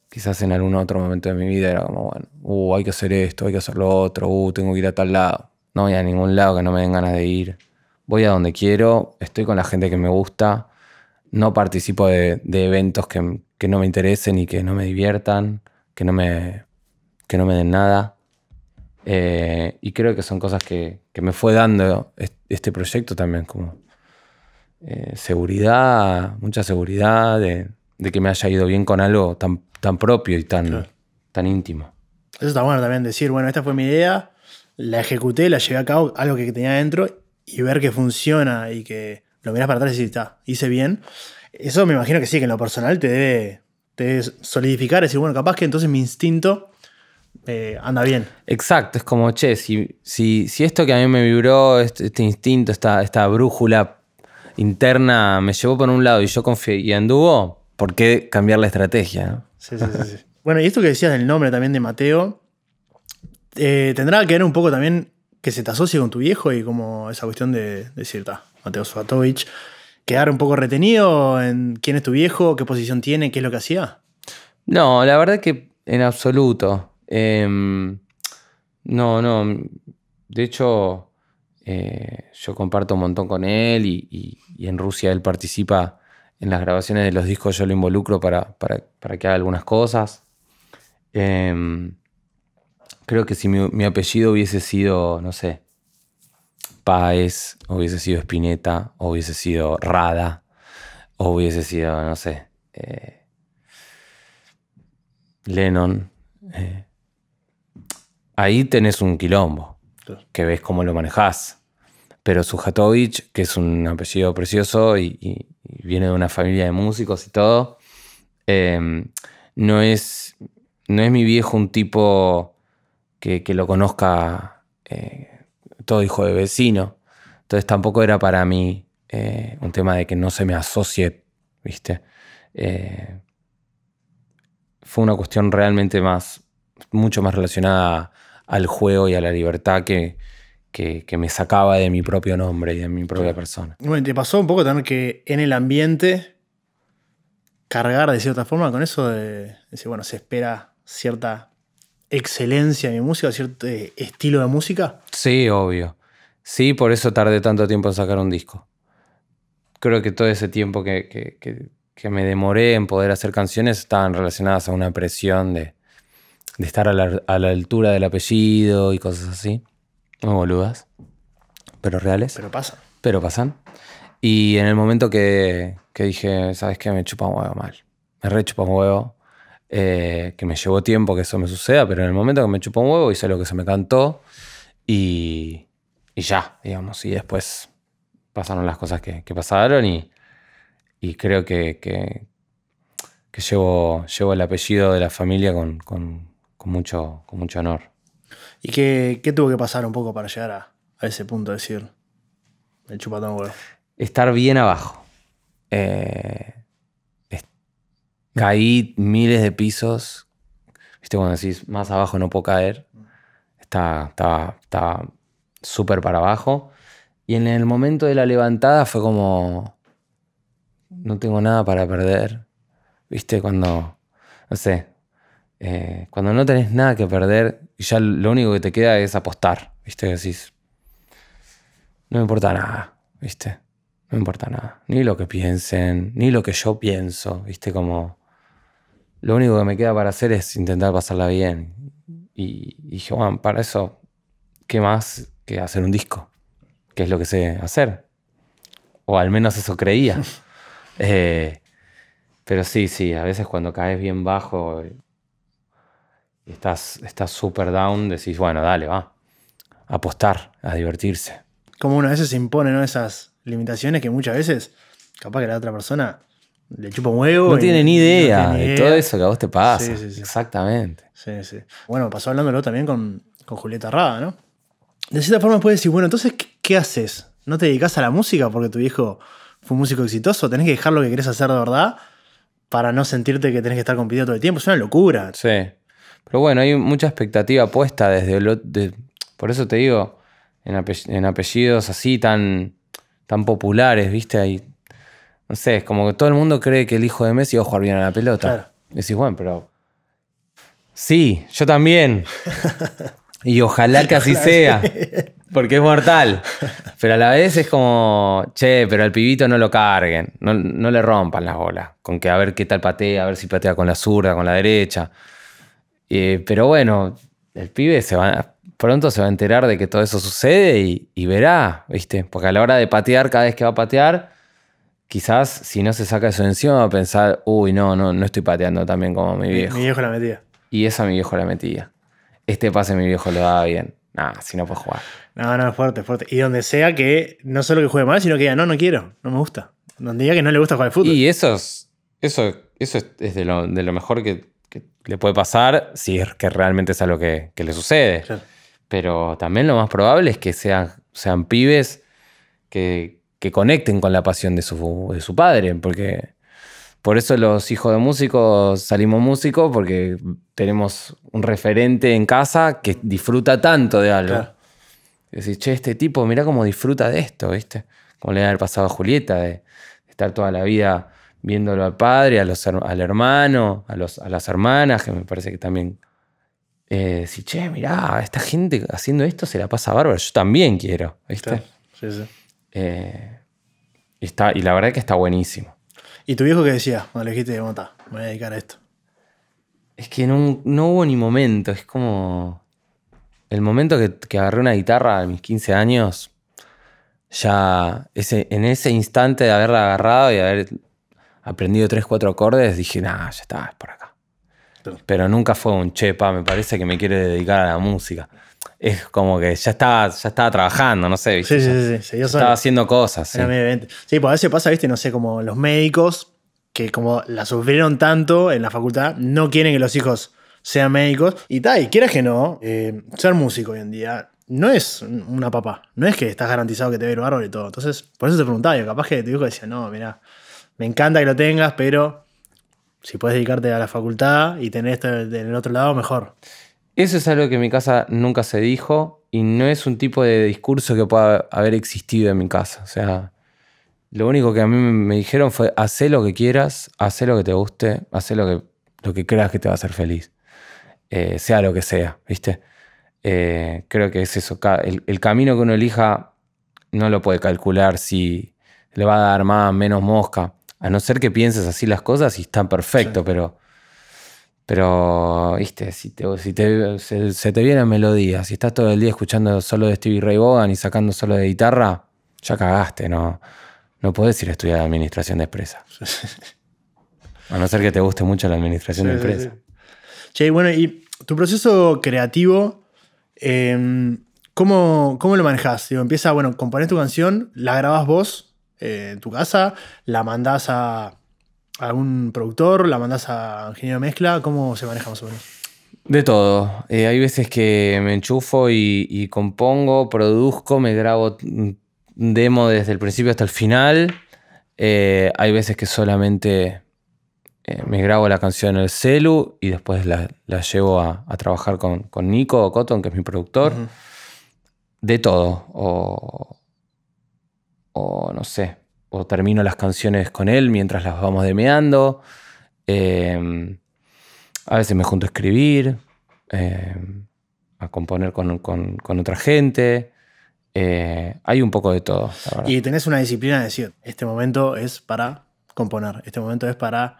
Quizás en algún otro momento de mi vida era como, bueno, uh, hay que hacer esto, hay que hacer lo otro, uh, tengo que ir a tal lado. No voy a ningún lado que no me den ganas de ir. Voy a donde quiero, estoy con la gente que me gusta. No participo de, eventos que, que, no me interesen y que no me diviertan, que no me, que no me den nada. Eh, y creo que son cosas que, me fue dando este proyecto también, como eh, seguridad, mucha seguridad de, que me haya ido bien con algo tan, tan propio y tan, tan íntimo. Eso está bueno también, decir, bueno, esta fue mi idea, la ejecuté, la llevé a cabo, algo que tenía dentro, y ver que funciona y que lo miras para atrás y está, hice bien. Eso me imagino que sí, que en lo personal te debe, te debe solidificar, decir, bueno, capaz que entonces mi instinto eh, anda bien. Exacto, es como, che, si, si, si, esto que a mí me vibró, este, este, instinto, esta, esta brújula interna me llevó por un lado y yo confié y anduvo, ¿por qué cambiar la estrategia? Sí, sí, sí, bueno, y esto que decías del nombre también de Mateo, eh, tendrá que ver un poco también que se te asocie con tu viejo y como esa cuestión de decir, Mateo Svatovich, quedar un poco retenido en quién es tu viejo, qué posición tiene, qué es lo que hacía. No, la verdad que en absoluto. Em, no, no. De hecho, eh, yo comparto un montón con él y, en Rusia él participa en las grabaciones de los discos, yo lo involucro para, que haga algunas cosas. Em, creo que si mi, apellido hubiese sido, no sé, Páez, hubiese sido Spinetta, hubiese sido Rada, o hubiese sido, no sé, eh, Lennon, eh, ahí tenés un quilombo, que ves cómo lo manejás. Pero Sujatovic, que es un apellido precioso y, viene de una familia de músicos y todo, em, no, es, no es mi viejo un tipo que, lo conozca eh, todo hijo de vecino. Entonces tampoco era para mí eh, un tema de que no se me asocie, ¿viste? Eh, fue una cuestión realmente más, mucho más relacionada al juego y a la libertad que, que, me sacaba de mi propio nombre y de mi propia persona. Bueno, ¿te pasó un poco tener que en el ambiente cargar de cierta forma con eso de decir, bueno, se espera cierta excelencia en mi música, cierto estilo de música? Sí, obvio. Sí, por eso tardé tanto tiempo en sacar un disco. Creo que todo ese tiempo que, que me demoré en poder hacer canciones estaban relacionadas a una presión de, estar a la, altura del apellido y cosas así. Muy boludas, pero reales. Pero pasan. Pero pasan. Y en el momento que, dije, ¿sabes qué? Me chupa un huevo mal. Me re chupa un huevo. Eh, que me llevó tiempo que eso me suceda, pero en el momento que me chupó un huevo hice lo que se me cantó y, y ya, digamos. Y después pasaron las cosas que, que pasaron y, y creo que, que, llevo, llevo, el apellido de la familia con, mucho, con mucho honor. ¿Y qué, tuvo que pasar un poco para llegar a, ese punto de decir el chupatón huevo? Estar bien abajo. Eh, caí miles de pisos. ¿Viste cuando decís más abajo no puedo caer? Estaba súper para abajo. Y en el momento de la levantada fue como no tengo nada para perder. ¿Viste? Cuando, no sé, eh, cuando no tenés nada que perder y ya lo único que te queda es apostar. ¿Viste? Decís, no me importa nada. ¿Viste? No me importa nada. Ni lo que piensen, ni lo que yo pienso. ¿Viste? Como, lo único que me queda para hacer es intentar pasarla bien. Y, y dije, bueno, para eso, ¿qué más que hacer un disco? Que es lo que sé hacer. O al menos eso creía. Eh, pero sí, sí, a veces cuando caes bien bajo y estás súper down, decís, bueno, dale, va. A apostar, a divertirse. Como una vez se imponen esas limitaciones que muchas veces, capaz que la otra persona le chupa un huevo. No tiene ni idea de todo eso que a vos te pasa. Exactamente. Sí, sí. Bueno, pasó hablándolo también con, Julieta Rada, ¿no? De cierta forma puedes decir, bueno, entonces, ¿qué, ¿qué, haces? ¿No te dedicas a la música porque tu viejo fue un músico exitoso, tenés que dejar lo que querés hacer de verdad para no sentirte que tenés que estar compitiendo todo el tiempo. Es una locura. Sí. Pero bueno, hay mucha expectativa puesta desde el, por eso te digo, en, apellidos así tan, tan populares, ¿viste? Hay, no sé, es como que todo el mundo cree que el hijo de Messi va a jugar bien a la pelota. Claro. Y decís, bueno, pero. Sí, yo también. y ojalá que así sea. Porque es mortal. Pero a la vez es como, che, pero al pibito no lo carguen, no, le rompan las bolas. Con que a ver qué tal patea, a ver si patea con la zurda, con la derecha. Eh, pero bueno, el pibe se va, pronto se va a enterar de que todo eso sucede y, verá, ¿viste? Porque a la hora de patear, cada vez que va a patear, quizás si no se saca eso encima va a pensar, uy, no, no, no estoy pateando tan bien como mi viejo. Mi viejo la metía. Y esa mi viejo la metía. Este pase mi viejo lo daba bien. Nah, si no puedo jugar. No, no, fuerte, fuerte. Y donde sea que no solo que juegue mal, sino que diga, no, no quiero, no me gusta. Donde diga que no le gusta jugar al fútbol. Y eso es, eso, eso es de lo, mejor que, le puede pasar si es que realmente es algo que, que le sucede. Pero también lo más probable es que sean, sean pibes que, que conecten con la pasión de su, de su padre, porque por eso los hijos de músicos salimos músicos, porque tenemos un referente en casa que disfruta tanto de algo. Claro. decís, che, este tipo, mira cómo disfruta de esto, ¿viste? Como le ha pasado a Julieta, de, estar toda la vida viéndolo al padre, a los, al hermano, a, los, a las hermanas, que me parece que también eh, decir, che, mirá, esta gente haciendo esto se la pasa bárbaro, yo también quiero, ¿viste? Sí, sí. Eh, y, está, y la verdad que está buenísimo. ¿Y tu viejo qué decía cuando le dijiste, bueno, me voy a dedicar a esto? Es que no, no hubo ni momento, es como... El momento que, que agarré una guitarra a mis 15 años, ya ese, en ese instante de haberla agarrado y haber aprendido 3, 4 acordes, dije, nah, ya está, es por acá. Pero nunca fue un chepa, me parece que me quiere dedicar a la música. Es como que ya estaba, ya estaba trabajando, no sé, ¿viste? Sí, sí, sí, sí. Solo. estaba haciendo cosas. sí. Era medio evidente. Sí, pues a veces pasa, viste, no sé, como los médicos que como la sufrieron tanto en la facultad, no quieren que los hijos sean médicos. Y tal, y quieras que no, eh, ser músico hoy en día no es una papá. No es que estás garantizado que te va a ir bárbaro y todo. Entonces, por eso te preguntaba, yo, capaz que tu hijo decía, no, mira, me encanta que lo tengas, pero si puedes dedicarte a la facultad y tener esto en el otro lado, mejor. Eso es algo que en mi casa nunca se dijo y no es un tipo de discurso que pueda haber existido en mi casa. O sea, lo único que a mí me dijeron fue, haz lo que quieras, haz lo que te guste, haz lo que, lo que creas que te va a hacer feliz. Eh, sea lo que sea, ¿viste? Eh, creo que es eso. El, el camino que uno elija no lo puede calcular si le va a dar más, menos mosca. A no ser que pienses así las cosas y están perfecto, Sí. pero... Pero, viste, si, te, si te- se, se te vienen melodías, si estás todo el día escuchando solo de Stevie Ray Vaughan y sacando solo de guitarra, ya cagaste, ¿no? No podés ir a estudiar administración de empresa. A no ser que te guste mucho la administración de Sí, sí, empresa. sí. Che, bueno, y tu proceso creativo, eh, ¿cómo, cómo lo manejas? Digo, empieza, bueno, componés tu canción, la grabás vos eh, en tu casa, la mandás a, algún productor, la mandás a ingeniero de mezcla, ¿cómo se maneja más o menos? De todo. Eh, hay veces que me enchufo y, y compongo, produzco, me grabo demo desde el principio hasta el final. Eh, hay veces que solamente me grabo la canción en el celu y después la, la llevo a, a trabajar con, con Nico Cotton, que es mi productor. De todo. O, o no sé. O termino las canciones con él mientras las vamos demeando. Eh, a veces me junto a escribir. eh, a componer con, con- otra gente. Eh, hay un poco de todo. Y tenés una disciplina de decir, este momento es para componer, este momento es para,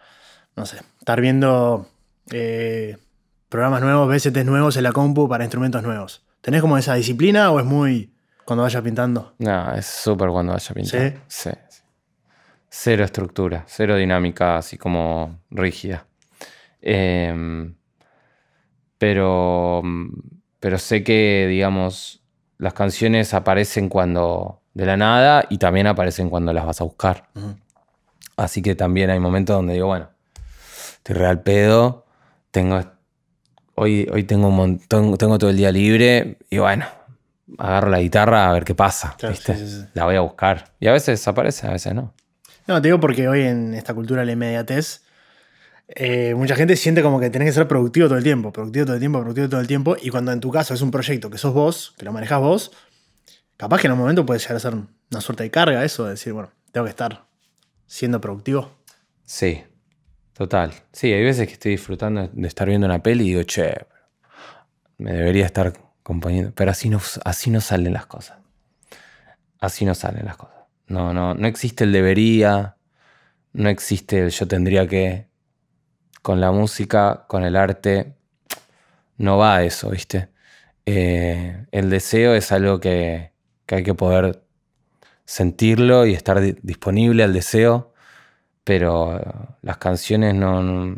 no sé, estar viendo eh, programas nuevos, VSTs nuevos en la compu para instrumentos nuevos. ¿Tenés como esa disciplina o es muy cuando vayas pintando? No, es súper cuando vaya a pintar. ¿Sí? Sí, sí. Cero estructura, cero dinámica así como rígida. Em, pero, pero sé que, digamos, las canciones aparecen cuando de la nada y también aparecen cuando las vas a buscar. Así que también hay momentos donde digo, bueno, estoy real pedo, tengo, hoy, hoy tengo un montón, tengo todo el día libre y bueno, agarro la guitarra a ver qué pasa, Claro, ¿viste? sí, sí, sí. La voy a buscar. Y a veces aparece, a veces no. No, te digo porque hoy en esta cultura de la inmediatez, eh, mucha gente siente como que tenés que ser productivo todo el tiempo, productivo todo el tiempo, productivo todo el tiempo, y cuando en tu caso es un proyecto que sos vos, que lo manejás vos, capaz que en un momento puede llegar a ser una suerte de carga eso, de decir, bueno, tengo que estar siendo productivo. Sí, total. Sí, hay veces que estoy disfrutando de estar viendo una peli y digo, che, me debería estar Pero así no, así no salen las cosas. Así no salen las cosas. No, no, no existe el debería, no existe el yo tendría que. Con la música, con el arte, no va eso, ¿viste? Eh, el deseo es algo que, que hay que poder sentirlo y estar di- disponible al deseo pero las canciones no, no,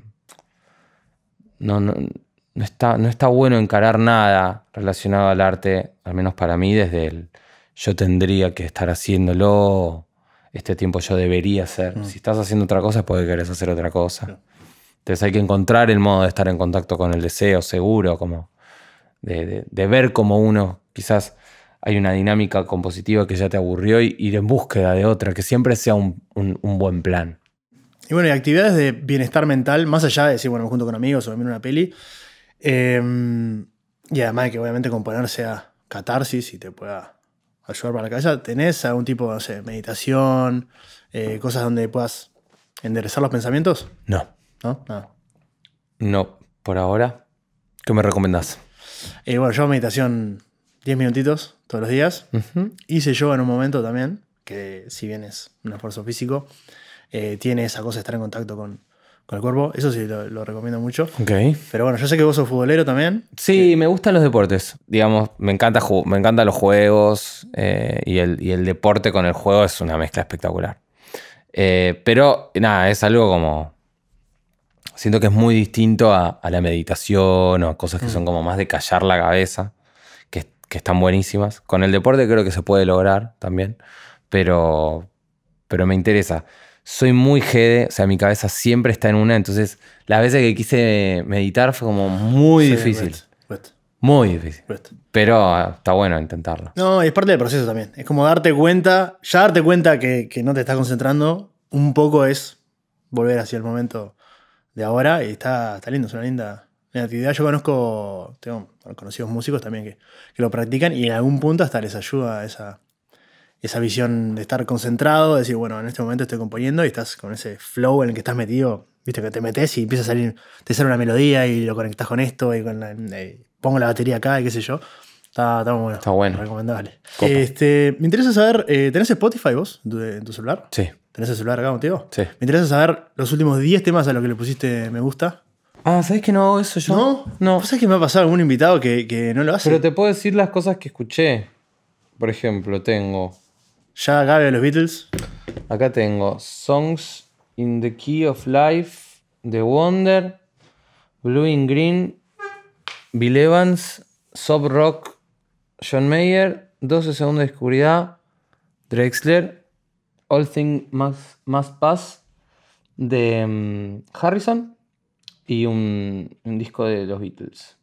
no- está, no está bueno encarar nada relacionado al arte, al menos para mí, desde el yo tendría que estar haciéndolo, este tiempo yo debería hacer. Si estás haciendo otra cosa es porque querés hacer otra cosa. Claro. Entonces hay que encontrar el modo de estar en contacto con el deseo, seguro, como de, de- de ver como uno, quizás hay una dinámica compositiva que ya te aburrió y ir en búsqueda de otra, que siempre sea un- un- un buen plan. Y bueno, y actividades de bienestar mental, más allá de decir, bueno, me junto con amigos o me miro una peli. Eh, y además de que obviamente componer sea catarsis y te pueda ayudar para la cabeza, ¿tenés algún tipo, no sé, meditación, eh, cosas donde puedas enderezar los pensamientos? No, ¿No? Nada. no, por ahora. ¿Qué me recomendás? Eh, bueno, yo meditación 10 minutitos todos los días. Ujú. Hice yoga en un momento también, que si bien es un esfuerzo físico, eh, tiene esa cosa de estar en contacto con, con el cuerpo. Eso sí, lo, lo recomiendo mucho. Ok. Pero bueno, yo sé que vos sos futbolero también. Sí, me gustan los deportes. Digamos, me, encanta me encantan los juegos eh, y, el, y el deporte con el juego es una mezcla espectacular. Eh, pero nada, es algo como... Siento que es muy distinto a, a la meditación o a cosas que son como más de callar la cabeza, que, que están buenísimas. Con el deporte creo que se puede lograr también, pero, pero me interesa. Soy muy jede, o sea, mi cabeza siempre está en una, entonces las veces que quise meditar fue como muy Sí, difícil. Muy difícil. Pero ah, está bueno intentarlo. No, y es parte del proceso también. Es como darte cuenta, ya darte cuenta que, que no te estás concentrando, un poco es volver hacia el momento de ahora y está, está lindo, es una linda, linda actividad. Yo conozco, tengo conocidos músicos también que, que lo practican y en algún punto hasta les ayuda esa, esa visión de estar concentrado, de decir, bueno, en este momento estoy componiendo y estás con ese flow en el que estás metido, viste que te metes y empieza a salir, te sale una melodía y lo conectas con esto y con la, eh, pongo la batería acá y qué sé yo. Está, está muy bueno. Está bueno. Recomendable. Copa. Este, me interesa saber, eh, ¿tenés Spotify vos en tu, celular? Sí, ¿Tenés el celular acá contigo? sí. Me interesa saber los últimos 10 temas a los que le pusiste me gusta. Ah, ¿sabes que no hago eso yo? ¿No? No. ¿Vos sabés que me ha pasado algún invitado que, que no lo hace? Pero te puedo decir las cosas que escuché. Por ejemplo, tengo. Ya Gabe los Beatles. Acá tengo Songs in the Key of Life, The Wonder, Blue in Green, Bill Evans, Sob Rock, John Mayer, 12 segundos de oscuridad, Drexler, All Things Must, Must Pass, de mm, Harrison y un, un disco de los Beatles.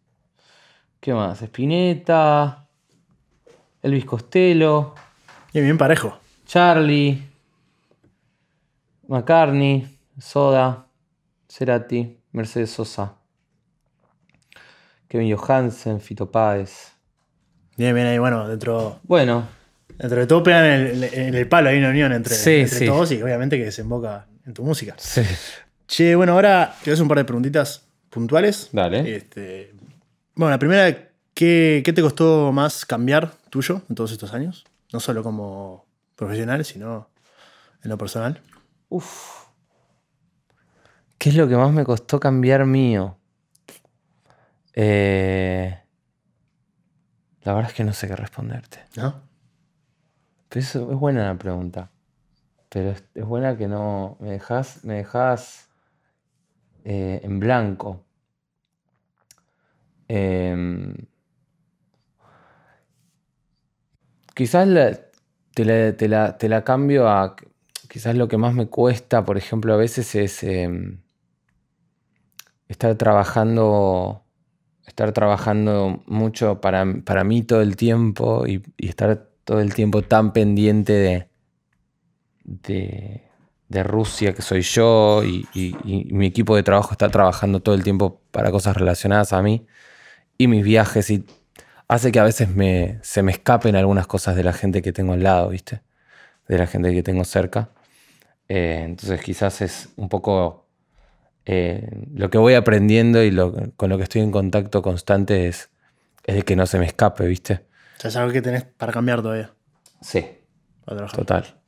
¿Qué más? Spinetta, Elvis Costello. Bien, bien parejo. Charlie, McCartney, Soda, Cerati, Mercedes Sosa, Kevin Johansen, Fito Páez. Bien, bien ahí. Bueno, dentro, Bueno, dentro de todo pegan en el, el palo. Hay una unión entre, Sí, entre sí. todos y obviamente que desemboca en tu música. sí. Che, bueno, ahora te voy a hacer un par de preguntitas puntuales. Dale. Este, bueno, la primera, ¿qué, qué te costó más cambiar tuyo en todos estos años? No solo como profesional, sino en lo personal. Uf. ¿Qué es lo que más me costó cambiar mío? Eh, la verdad es que no sé qué responderte. ¿No? Pero eso es buena la pregunta. Pero es, es buena que no. Me dejas. Me dejas eh, en blanco. Em, quizás te, la, cambio a. Quizás lo que más me cuesta, por ejemplo, a veces es em, estar trabajando. Estar trabajando mucho para, para mí todo el tiempo y, estar todo el tiempo tan pendiente de, de, Rusia que soy yo y- y mi equipo de trabajo está trabajando todo el tiempo para cosas relacionadas a mí y mis viajes y hace que a veces me, se me escapen algunas cosas de la gente que tengo al lado, ¿viste? De la gente que tengo cerca. Eh, entonces quizás es un poco eh, lo que voy aprendiendo y lo, con lo que estoy en contacto constante es, es de que no se me escape, ¿viste? O sea, es algo que tenés para cambiar todavía, Sí, para trabajar. total.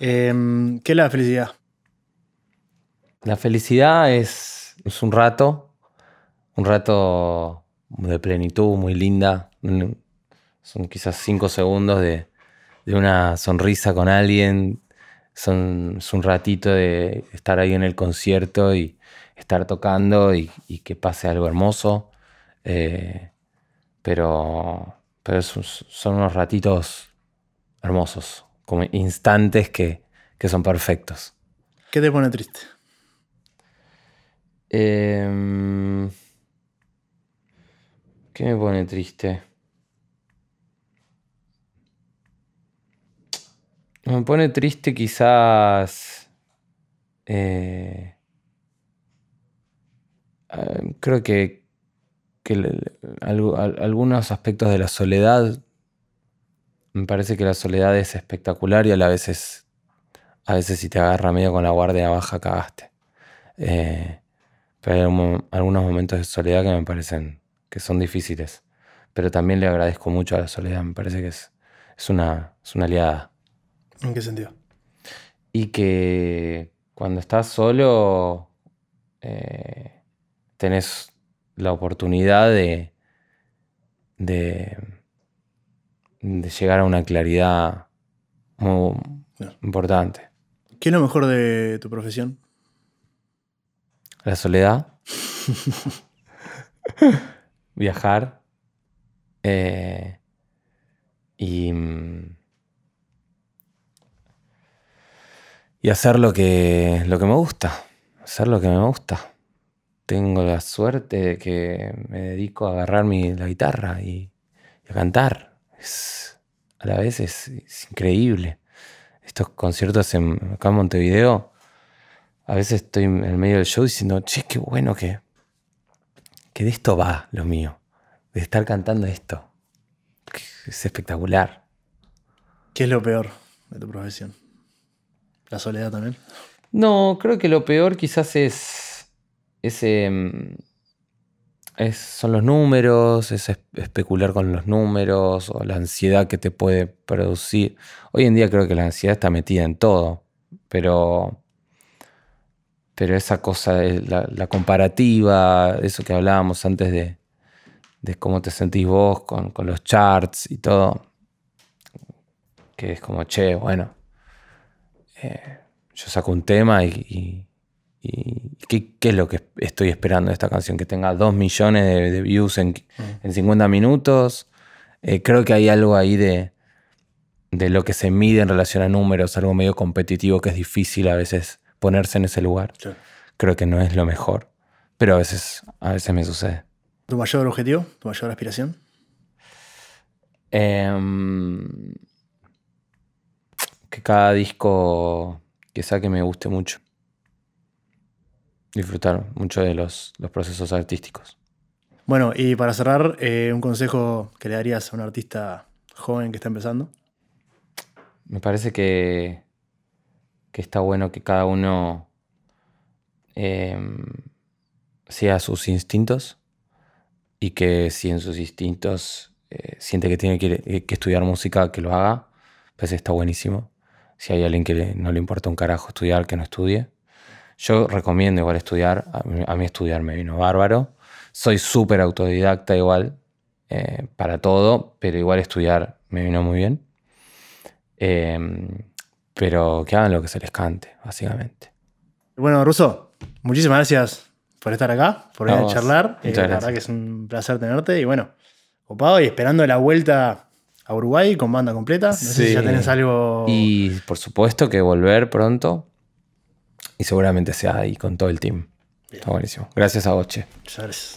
Em, ¿Qué es la felicidad? La felicidad es, es un rato, un rato de plenitud muy linda. Son quizás cinco segundos de, de una sonrisa con alguien. Son, es un ratito de estar ahí en el concierto y estar tocando y, y que pase algo hermoso. Eh, pero pero son unos ratitos hermosos, como instantes que, que son perfectos. ¿Qué te pone triste? Em, ¿Qué me pone triste? Me pone triste quizás... eh, eh, creo que, que algunos aspectos de la soledad, me parece que la soledad es espectacular y a la a veces si te agarra medio con la guardia baja cagaste. Eh, pero hay algunos momentos de soledad que me parecen que son difíciles. Pero también le agradezco mucho a la soledad, me parece que es, es, una, es una aliada. ¿En qué sentido? Y que cuando estás solo, eh, tenés la oportunidad de, de, de llegar a una claridad muy importante. ¿Qué es lo mejor de tu profesión? La soledad. Viajar. eh, y. mm, Y hacer lo que, lo que me gusta. Hacer lo que me gusta. Tengo la suerte de que me dedico a agarrar mi, la guitarra y, a cantar. Es, a la vez es, increíble. Estos conciertos en, acá en Montevideo, a veces estoy en el medio del show diciendo, che, qué bueno que, que de esto va lo mío. De estar cantando esto. Es espectacular. ¿Qué es lo peor de tu profesión? ¿La soledad también? No, creo que lo peor quizás es. es son los números, es es- especular con los números o la ansiedad que te puede producir. Hoy en día creo que la ansiedad está metida en todo, pero. Pero esa cosa, la, la comparativa, eso que hablábamos antes de, de cómo te sentís vos con, con los charts y todo, que es como, che, bueno, eh, yo saco un tema y, y- y ¿qué, qué es lo que estoy esperando de esta canción? Que tenga dos millones de, de views en, en 50 minutos. Eh, creo que hay algo ahí de, de lo que se mide en relación a números, algo medio competitivo que es difícil a veces ponerse en ese lugar. Creo que no es lo mejor, pero a veces, a veces me sucede. ¿Tu mayor objetivo? ¿Tu mayor aspiración? Em, que cada disco que saque me guste mucho. Disfrutar mucho de los, los procesos artísticos. Bueno, y para cerrar, eh, un consejo que le darías a un artista joven que está empezando. Me parece que, que está bueno que cada uno em, siga sus instintos y que si en sus instintos eh, siente que tiene que, eh, que estudiar música, que lo haga. Pues está buenísimo. Si hay alguien que no le importa un carajo estudiar, que no estudie. Yo recomiendo igual estudiar. A mí, a mí estudiar me vino bárbaro. Soy súper autodidacta igual eh, para todo, pero igual estudiar me vino muy bien. Em, pero que hagan lo que se les cante, básicamente. Bueno, Russo, muchísimas gracias por estar acá, por venir A charlar. Eh, la verdad que es un placer tenerte y bueno, ocupado y esperando la vuelta a Uruguay con banda completa. No sé si Sí. ya tenés algo. Y por supuesto que volver pronto. Y seguramente sea ahí con todo el team. Está buenísimo. Gracias a Boche. Muchas gracias.